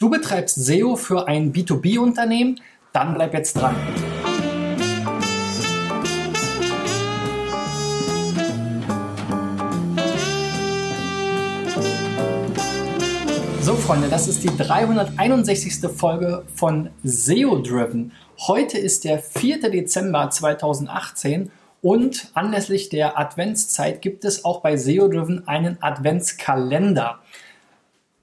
Du betreibst SEO für ein B2B-Unternehmen? Dann bleib jetzt dran. So, Freunde, das ist die 361. Folge von SEO Driven. Heute ist der 4. Dezember 2018 und anlässlich der Adventszeit gibt es auch bei SEO Driven einen Adventskalender.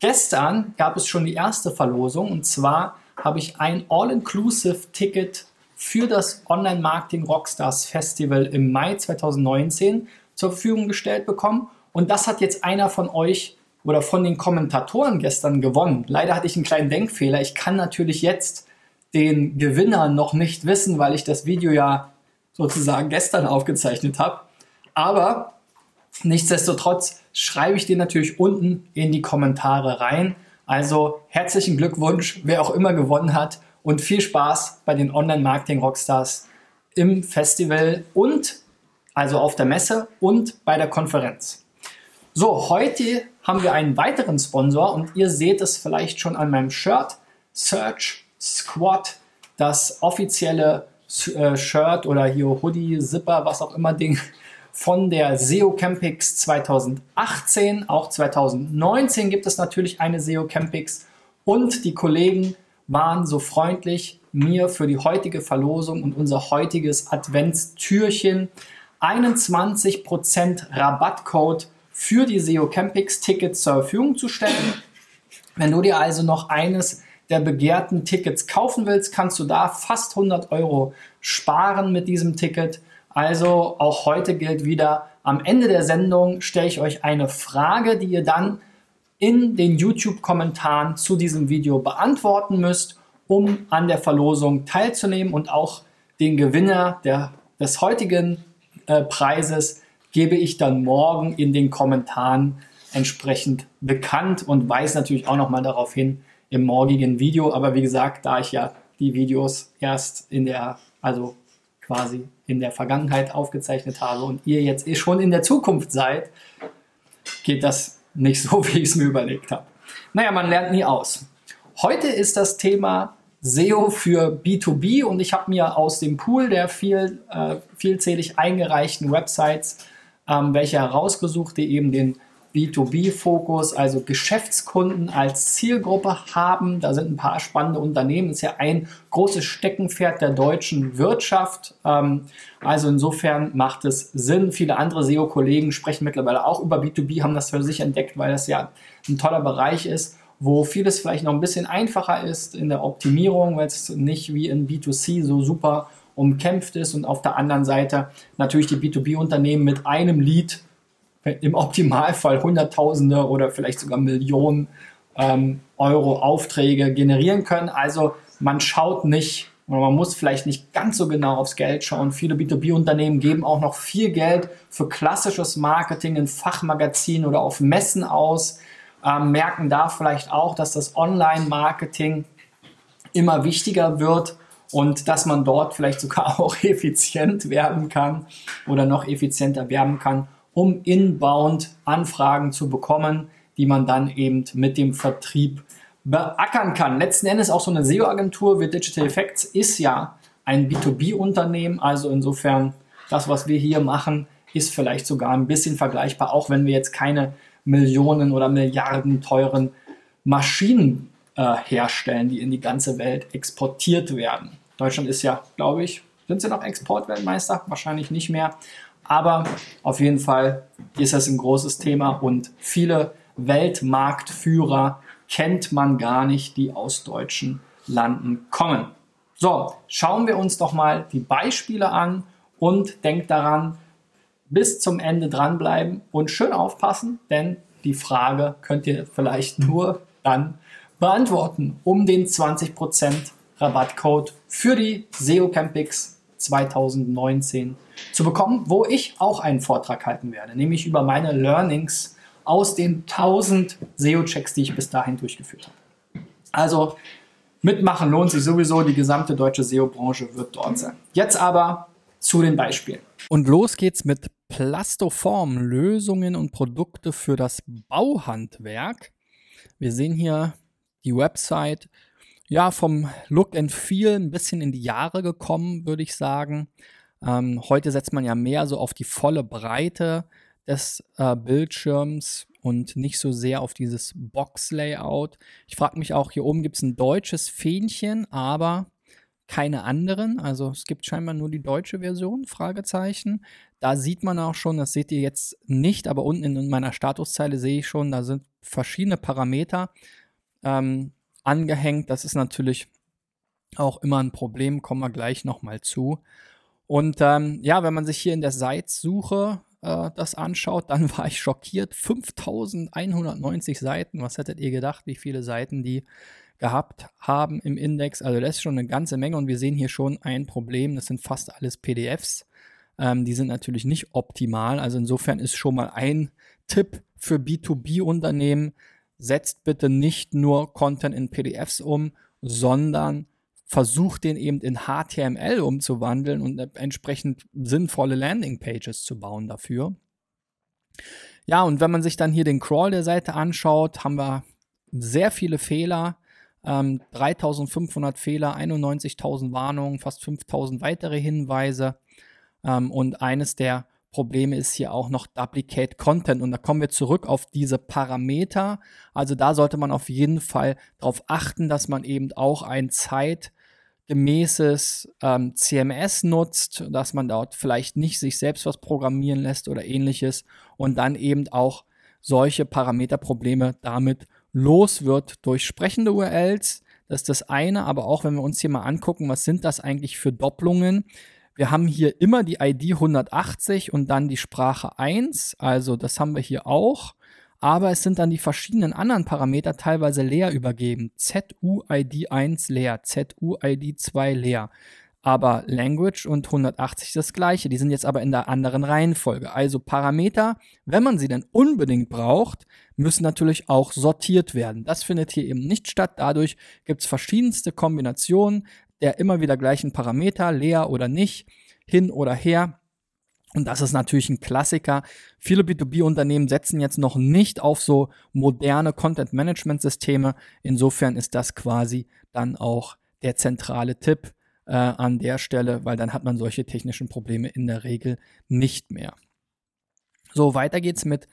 Gestern gab es schon die erste Verlosung und zwar habe ich ein All-Inclusive-Ticket für das Online-Marketing Rockstars Festival im Mai 2019 zur Verfügung gestellt bekommen. Und das hat jetzt einer von euch oder von den Kommentatoren gestern gewonnen. Leider hatte ich einen kleinen Denkfehler. Ich kann natürlich jetzt den Gewinner noch nicht wissen, weil ich das Video ja sozusagen gestern aufgezeichnet habe. Aber nichtsdestotrotz schreibe ich dir natürlich unten in die Kommentare rein. Also herzlichen Glückwunsch, wer auch immer gewonnen hat und viel Spaß bei den Online-Marketing-Rockstars im Festival und also auf der Messe und bei der Konferenz. So, heute haben wir einen weiteren Sponsor und ihr seht es vielleicht schon an meinem Shirt. Search Squad, das offizielle äh, Shirt oder hier Hoodie, Zipper, was auch immer Ding von der SEO Campix 2018. Auch 2019 gibt es natürlich eine SEO Campix und die Kollegen waren so freundlich, mir für die heutige Verlosung und unser heutiges Adventstürchen einen 20% Rabattcode für die SEO Campix Tickets zur Verfügung zu stellen. Wenn du dir also noch eines der begehrten Tickets kaufen willst, kannst du da fast 100 Euro sparen mit diesem Ticket. Also auch heute gilt wieder, am Ende der Sendung stelle ich euch eine Frage, die ihr dann in den YouTube-Kommentaren zu diesem Video beantworten müsst, um an der Verlosung teilzunehmen und auch den Gewinner der, des heutigen äh, Preises gebe ich dann morgen in den Kommentaren entsprechend bekannt und weise natürlich auch nochmal darauf hin im morgigen Video. Aber wie gesagt, da ich ja die Videos erst in der, also quasi in der Vergangenheit aufgezeichnet habe und ihr jetzt schon in der Zukunft seid, geht das nicht so, wie ich es mir überlegt habe. Naja, man lernt nie aus. Heute ist das Thema SEO für B2B und ich habe mir aus dem Pool der viel, äh, vielzählig eingereichten Websites ähm, welche herausgesucht, die eben den B2B-Fokus, also Geschäftskunden als Zielgruppe haben. Da sind ein paar spannende Unternehmen. Ist ja ein großes Steckenpferd der deutschen Wirtschaft. Ähm, also insofern macht es Sinn. Viele andere SEO-Kollegen sprechen mittlerweile auch über B2B, haben das für sich entdeckt, weil das ja ein toller Bereich ist wo vieles vielleicht noch ein bisschen einfacher ist in der Optimierung, weil es nicht wie in B2C so super umkämpft ist und auf der anderen Seite natürlich die B2B-Unternehmen mit einem Lead im Optimalfall Hunderttausende oder vielleicht sogar Millionen ähm, Euro Aufträge generieren können. Also man schaut nicht oder man muss vielleicht nicht ganz so genau aufs Geld schauen. Viele B2B-Unternehmen geben auch noch viel Geld für klassisches Marketing in Fachmagazinen oder auf Messen aus, ähm, merken da vielleicht auch, dass das Online-Marketing immer wichtiger wird und dass man dort vielleicht sogar auch effizient werden kann oder noch effizienter werden kann um inbound Anfragen zu bekommen, die man dann eben mit dem Vertrieb beackern kann. Letzten Endes auch so eine SEO-Agentur wie Digital Effects ist ja ein B2B-Unternehmen, also insofern das, was wir hier machen, ist vielleicht sogar ein bisschen vergleichbar, auch wenn wir jetzt keine Millionen oder Milliarden teuren Maschinen äh, herstellen, die in die ganze Welt exportiert werden. Deutschland ist ja, glaube ich, sind sie noch Exportweltmeister? Wahrscheinlich nicht mehr. Aber auf jeden Fall ist das ein großes Thema und viele Weltmarktführer kennt man gar nicht, die aus deutschen Landen kommen. So, schauen wir uns doch mal die Beispiele an und denkt daran, bis zum Ende dranbleiben und schön aufpassen, denn die Frage könnt ihr vielleicht nur dann beantworten, um den 20% Rabattcode für die SEO Campix 2019 zu bekommen, wo ich auch einen Vortrag halten werde, nämlich über meine Learnings aus den 1000 SEO-Checks, die ich bis dahin durchgeführt habe. Also mitmachen lohnt sich sowieso, die gesamte deutsche SEO-Branche wird dort sein. Jetzt aber zu den Beispielen. Und los geht's mit Plastoform, Lösungen und Produkte für das Bauhandwerk. Wir sehen hier Die Website, ja, vom Look and Feel ein bisschen in die Jahre gekommen, würde ich sagen. Ähm, heute setzt man ja mehr so auf die volle Breite des äh, Bildschirms und nicht so sehr auf dieses Box-Layout. Ich frage mich auch, hier oben gibt es ein deutsches Fähnchen, aber keine anderen. Also es gibt scheinbar nur die deutsche Version, Fragezeichen. Da sieht man auch schon, das seht ihr jetzt nicht, aber unten in meiner Statuszeile sehe ich schon, da sind verschiedene Parameter ähm, angehängt. Das ist natürlich auch immer ein Problem, kommen wir gleich nochmal zu. Und ähm, ja, wenn man sich hier in der Seitsuche äh, das anschaut, dann war ich schockiert. 5190 Seiten. Was hättet ihr gedacht, wie viele Seiten die gehabt haben im Index? Also das ist schon eine ganze Menge und wir sehen hier schon ein Problem. Das sind fast alles PDFs. Ähm, die sind natürlich nicht optimal. Also insofern ist schon mal ein Tipp für B2B-Unternehmen. Setzt bitte nicht nur Content in PDFs um, sondern versucht den eben in HTML umzuwandeln und entsprechend sinnvolle Landingpages zu bauen dafür. Ja, und wenn man sich dann hier den Crawl der Seite anschaut, haben wir sehr viele Fehler. Ähm, 3500 Fehler, 91.000 Warnungen, fast 5000 weitere Hinweise. Ähm, und eines der Probleme ist hier auch noch Duplicate Content. Und da kommen wir zurück auf diese Parameter. Also da sollte man auf jeden Fall darauf achten, dass man eben auch ein Zeit gemäßes ähm, CMS nutzt, dass man dort vielleicht nicht sich selbst was programmieren lässt oder ähnliches und dann eben auch solche Parameterprobleme damit los wird durch sprechende URLs. Das ist das eine, aber auch wenn wir uns hier mal angucken, was sind das eigentlich für Doppelungen? Wir haben hier immer die ID 180 und dann die Sprache 1, also das haben wir hier auch aber es sind dann die verschiedenen anderen Parameter teilweise leer übergeben. ZUID1 leer, ZUID2 leer. Aber Language und 180 das gleiche. Die sind jetzt aber in der anderen Reihenfolge. Also Parameter, wenn man sie denn unbedingt braucht, müssen natürlich auch sortiert werden. Das findet hier eben nicht statt. Dadurch gibt es verschiedenste Kombinationen der immer wieder gleichen Parameter, leer oder nicht, hin oder her. Und das ist natürlich ein Klassiker. Viele B2B-Unternehmen setzen jetzt noch nicht auf so moderne Content-Management-Systeme. Insofern ist das quasi dann auch der zentrale Tipp äh, an der Stelle, weil dann hat man solche technischen Probleme in der Regel nicht mehr. So, weiter geht's mit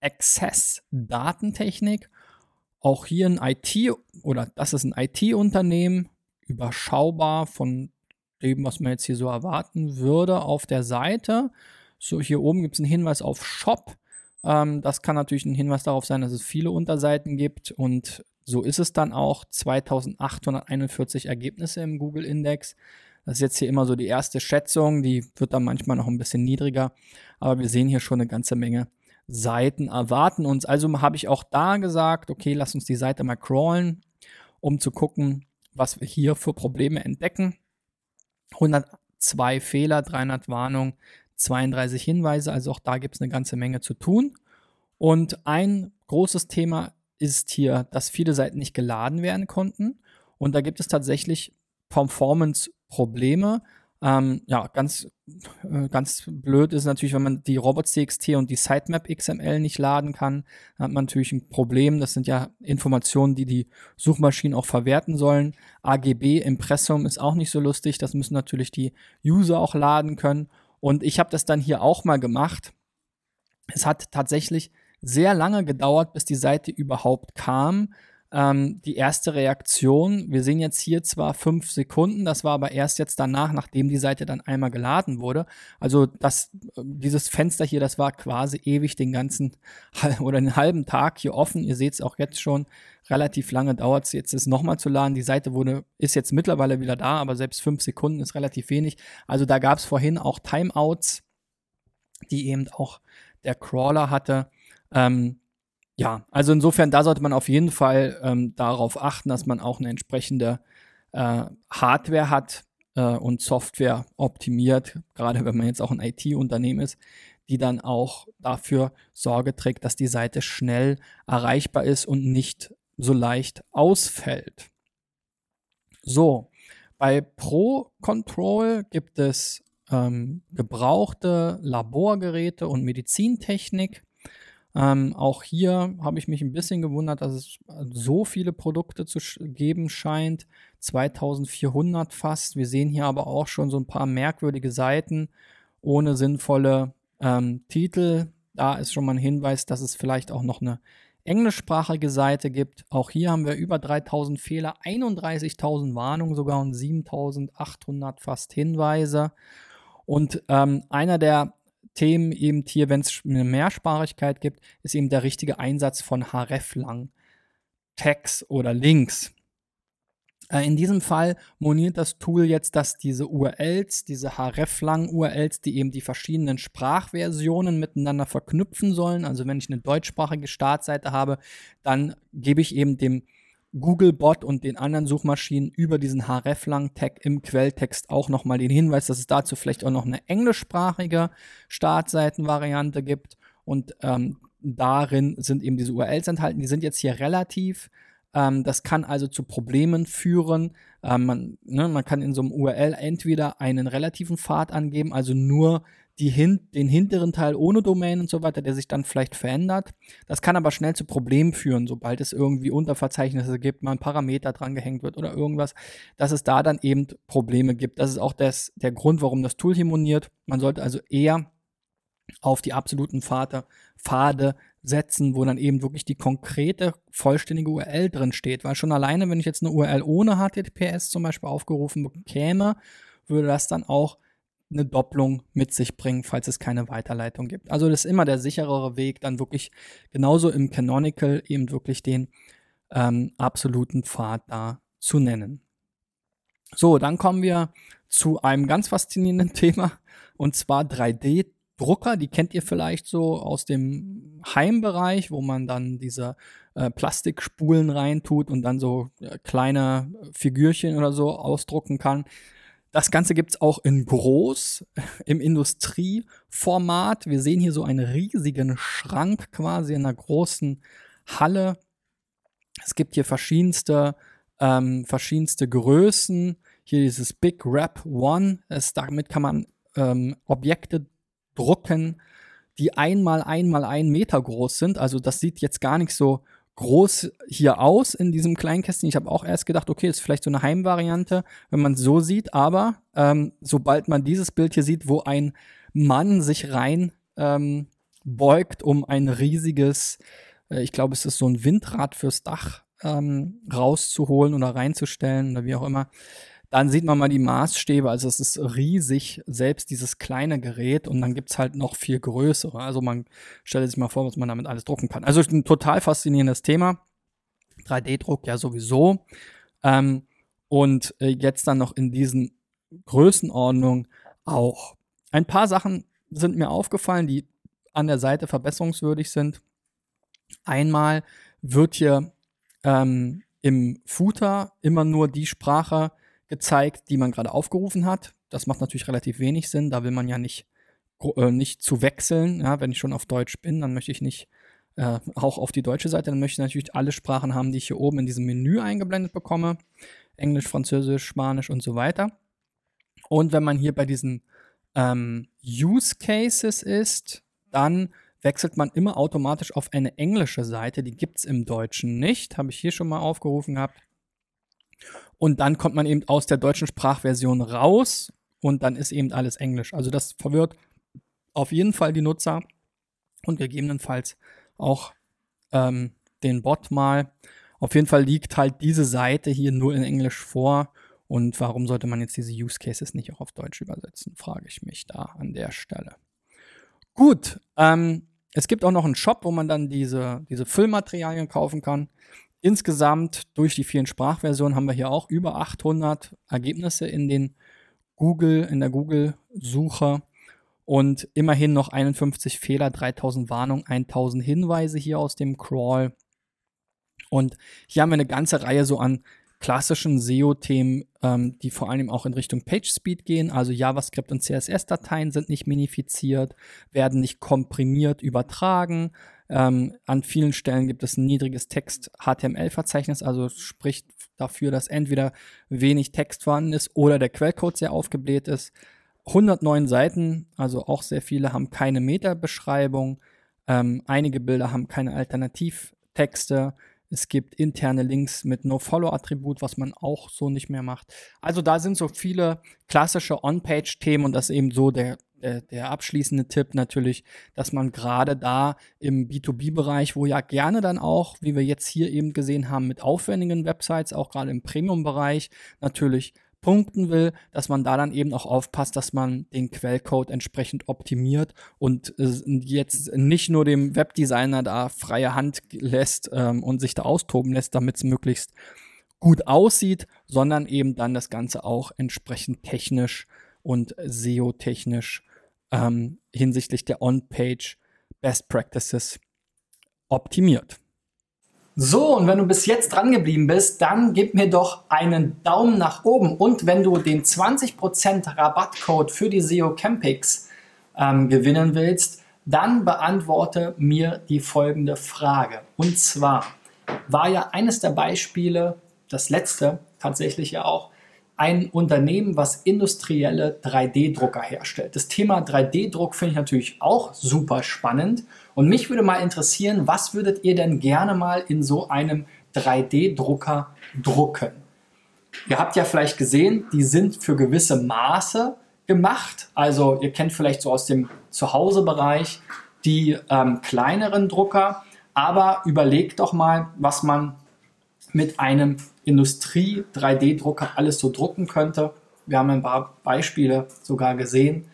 Access-Datentechnik. Auch hier ein IT oder das ist ein IT-Unternehmen, überschaubar von dem, was man jetzt hier so erwarten würde auf der Seite. So, hier oben gibt es einen Hinweis auf Shop. Ähm, das kann natürlich ein Hinweis darauf sein, dass es viele Unterseiten gibt und so ist es dann auch. 2841 Ergebnisse im Google Index. Das ist jetzt hier immer so die erste Schätzung, die wird dann manchmal noch ein bisschen niedriger, aber wir sehen hier schon eine ganze Menge Seiten erwarten uns. Also habe ich auch da gesagt, okay, lass uns die Seite mal crawlen, um zu gucken, was wir hier für Probleme entdecken. 102 Fehler, 300 Warnungen, 32 Hinweise, also auch da gibt es eine ganze Menge zu tun. Und ein großes Thema ist hier, dass viele Seiten nicht geladen werden konnten. Und da gibt es tatsächlich Performance-Probleme. Ähm, ja, ganz, äh, ganz blöd ist natürlich, wenn man die Robots.txt und die Sitemap XML nicht laden kann, hat man natürlich ein Problem. Das sind ja Informationen, die die Suchmaschinen auch verwerten sollen. AGB Impressum ist auch nicht so lustig. Das müssen natürlich die User auch laden können. Und ich habe das dann hier auch mal gemacht. Es hat tatsächlich sehr lange gedauert, bis die Seite überhaupt kam ähm, die erste Reaktion. Wir sehen jetzt hier zwar fünf Sekunden, das war aber erst jetzt danach, nachdem die Seite dann einmal geladen wurde. Also das, dieses Fenster hier, das war quasi ewig den ganzen oder den halben Tag hier offen. Ihr seht es auch jetzt schon, relativ lange dauert es jetzt, es nochmal zu laden. Die Seite wurde, ist jetzt mittlerweile wieder da, aber selbst fünf Sekunden ist relativ wenig. Also da gab es vorhin auch Timeouts, die eben auch der Crawler hatte. Ähm, ja, also insofern, da sollte man auf jeden Fall ähm, darauf achten, dass man auch eine entsprechende äh, Hardware hat äh, und Software optimiert, gerade wenn man jetzt auch ein IT-Unternehmen ist, die dann auch dafür Sorge trägt, dass die Seite schnell erreichbar ist und nicht so leicht ausfällt. So, bei Pro Control gibt es ähm, gebrauchte Laborgeräte und Medizintechnik Ähm, auch hier habe ich mich ein bisschen gewundert, dass es so viele Produkte zu geben scheint. 2400 fast. Wir sehen hier aber auch schon so ein paar merkwürdige Seiten ohne sinnvolle ähm, Titel. Da ist schon mal ein Hinweis, dass es vielleicht auch noch eine englischsprachige Seite gibt. Auch hier haben wir über 3000 Fehler, 31.000 Warnungen sogar und 7800 fast Hinweise. Und ähm, einer der Themen eben hier, wenn es eine Mehrsprachigkeit gibt, ist eben der richtige Einsatz von href-lang, Tags oder Links. Äh, in diesem Fall moniert das Tool jetzt, dass diese URLs, diese href-lang-URLs, die eben die verschiedenen Sprachversionen miteinander verknüpfen sollen. Also wenn ich eine deutschsprachige Startseite habe, dann gebe ich eben dem Googlebot und den anderen Suchmaschinen über diesen hreflang-Tag im Quelltext auch nochmal den Hinweis, dass es dazu vielleicht auch noch eine englischsprachige Startseitenvariante gibt. Und ähm, darin sind eben diese URLs enthalten. Die sind jetzt hier relativ. Ähm, das kann also zu Problemen führen. Ähm, man, ne, man kann in so einem URL entweder einen relativen Pfad angeben, also nur die hin den hinteren Teil ohne Domain und so weiter, der sich dann vielleicht verändert. Das kann aber schnell zu Problemen führen, sobald es irgendwie Unterverzeichnisse gibt, mal ein Parameter dran gehängt wird oder irgendwas, dass es da dann eben Probleme gibt. Das ist auch das, der Grund, warum das Tool hier moniert. Man sollte also eher auf die absoluten Pfade, Pfade setzen, wo dann eben wirklich die konkrete, vollständige URL drin steht. Weil schon alleine, wenn ich jetzt eine URL ohne HTTPS zum Beispiel aufgerufen bekäme, würde das dann auch eine Doppelung mit sich bringen, falls es keine Weiterleitung gibt. Also das ist immer der sicherere Weg, dann wirklich genauso im Canonical eben wirklich den ähm, absoluten Pfad da zu nennen. So, dann kommen wir zu einem ganz faszinierenden Thema und zwar 3D-Drucker. Die kennt ihr vielleicht so aus dem Heimbereich, wo man dann diese äh, Plastikspulen reintut und dann so äh, kleine Figürchen oder so ausdrucken kann. Das Ganze gibt es auch in groß, im Industrieformat. Wir sehen hier so einen riesigen Schrank quasi in einer großen Halle. Es gibt hier verschiedenste, ähm, verschiedenste Größen. Hier dieses Big Wrap One. Es, damit kann man ähm, Objekte drucken, die einmal einmal ein Meter groß sind. Also das sieht jetzt gar nicht so groß hier aus in diesem kleinen Kästchen. Ich habe auch erst gedacht, okay, ist vielleicht so eine Heimvariante, wenn man es so sieht, aber ähm, sobald man dieses Bild hier sieht, wo ein Mann sich rein ähm, beugt, um ein riesiges, äh, ich glaube, es ist so ein Windrad fürs Dach ähm, rauszuholen oder reinzustellen oder wie auch immer, dann sieht man mal die Maßstäbe, also es ist riesig, selbst dieses kleine Gerät und dann gibt es halt noch viel größere. Also man stellt sich mal vor, was man damit alles drucken kann. Also ein total faszinierendes Thema. 3D-Druck ja sowieso. Ähm, und äh, jetzt dann noch in diesen Größenordnungen auch. Ein paar Sachen sind mir aufgefallen, die an der Seite verbesserungswürdig sind. Einmal wird hier ähm, im Footer immer nur die Sprache gezeigt, die man gerade aufgerufen hat. Das macht natürlich relativ wenig Sinn. Da will man ja nicht, äh, nicht zu wechseln. Ja, wenn ich schon auf Deutsch bin, dann möchte ich nicht äh, auch auf die deutsche Seite. Dann möchte ich natürlich alle Sprachen haben, die ich hier oben in diesem Menü eingeblendet bekomme. Englisch, Französisch, Spanisch und so weiter. Und wenn man hier bei diesen ähm, Use Cases ist, dann wechselt man immer automatisch auf eine englische Seite. Die gibt es im Deutschen nicht. Habe ich hier schon mal aufgerufen gehabt. Und dann kommt man eben aus der deutschen Sprachversion raus und dann ist eben alles Englisch. Also das verwirrt auf jeden Fall die Nutzer und gegebenenfalls auch ähm, den Bot mal. Auf jeden Fall liegt halt diese Seite hier nur in Englisch vor. Und warum sollte man jetzt diese Use Cases nicht auch auf Deutsch übersetzen, frage ich mich da an der Stelle. Gut, ähm, es gibt auch noch einen Shop, wo man dann diese, diese Füllmaterialien kaufen kann. Insgesamt durch die vielen Sprachversionen haben wir hier auch über 800 Ergebnisse in den Google, in der Google-Suche und immerhin noch 51 Fehler, 3000 Warnungen, 1000 Hinweise hier aus dem Crawl. Und hier haben wir eine ganze Reihe so an klassischen SEO-Themen, ähm, die vor allem auch in Richtung PageSpeed gehen. Also JavaScript und CSS-Dateien sind nicht minifiziert, werden nicht komprimiert übertragen. Ähm, an vielen Stellen gibt es ein niedriges Text-HTML-Verzeichnis, also spricht dafür, dass entweder wenig Text vorhanden ist oder der Quellcode sehr aufgebläht ist. 109 Seiten, also auch sehr viele, haben keine Meta-Beschreibung. Ähm, einige Bilder haben keine Alternativtexte. Es gibt interne Links mit No-Follow-Attribut, was man auch so nicht mehr macht. Also da sind so viele klassische On-Page-Themen und das ist eben so der, der, der abschließende Tipp natürlich, dass man gerade da im B2B-Bereich, wo ja gerne dann auch, wie wir jetzt hier eben gesehen haben, mit aufwendigen Websites, auch gerade im Premium-Bereich, natürlich punkten will, dass man da dann eben auch aufpasst, dass man den Quellcode entsprechend optimiert und äh, jetzt nicht nur dem Webdesigner da freie Hand lässt ähm, und sich da austoben lässt, damit es möglichst gut aussieht, sondern eben dann das Ganze auch entsprechend technisch und SEO-technisch ähm, hinsichtlich der On-Page Best Practices optimiert. So, und wenn du bis jetzt dran geblieben bist, dann gib mir doch einen Daumen nach oben. Und wenn du den 20% Rabattcode für die SEO Campix ähm, gewinnen willst, dann beantworte mir die folgende Frage. Und zwar war ja eines der Beispiele, das letzte tatsächlich ja auch, ein Unternehmen, was industrielle 3D-Drucker herstellt. Das Thema 3D-Druck finde ich natürlich auch super spannend. Und mich würde mal interessieren, was würdet ihr denn gerne mal in so einem 3D-Drucker drucken? Ihr habt ja vielleicht gesehen, die sind für gewisse Maße gemacht. Also ihr kennt vielleicht so aus dem Zuhausebereich die ähm, kleineren Drucker. Aber überlegt doch mal, was man mit einem Industrie-3D-Drucker alles so drucken könnte. Wir haben ein paar Beispiele sogar gesehen.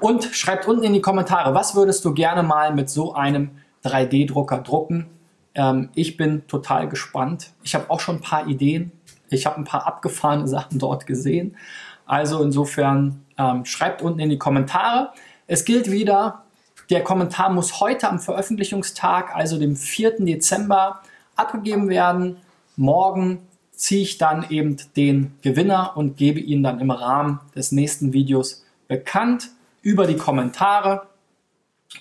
Und schreibt unten in die Kommentare, was würdest du gerne mal mit so einem 3D-Drucker drucken? Ähm, ich bin total gespannt. Ich habe auch schon ein paar Ideen. Ich habe ein paar abgefahrene Sachen dort gesehen. Also insofern ähm, schreibt unten in die Kommentare. Es gilt wieder, der Kommentar muss heute am Veröffentlichungstag, also dem 4. Dezember, abgegeben werden. Morgen ziehe ich dann eben den Gewinner und gebe ihn dann im Rahmen des nächsten Videos bekannt über die Kommentare.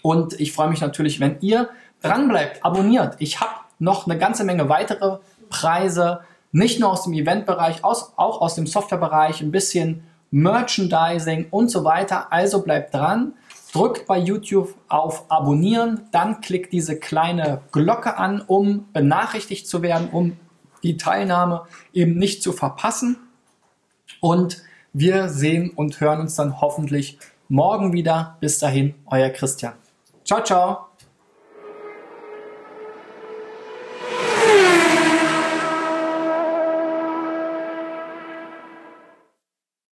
Und ich freue mich natürlich, wenn ihr dranbleibt, abonniert. Ich habe noch eine ganze Menge weitere Preise, nicht nur aus dem Eventbereich, auch aus dem Softwarebereich, ein bisschen Merchandising und so weiter. Also bleibt dran, drückt bei YouTube auf Abonnieren, dann klickt diese kleine Glocke an, um benachrichtigt zu werden, um die Teilnahme eben nicht zu verpassen. Und wir sehen und hören uns dann hoffentlich morgen wieder. Bis dahin, euer Christian. Ciao, ciao.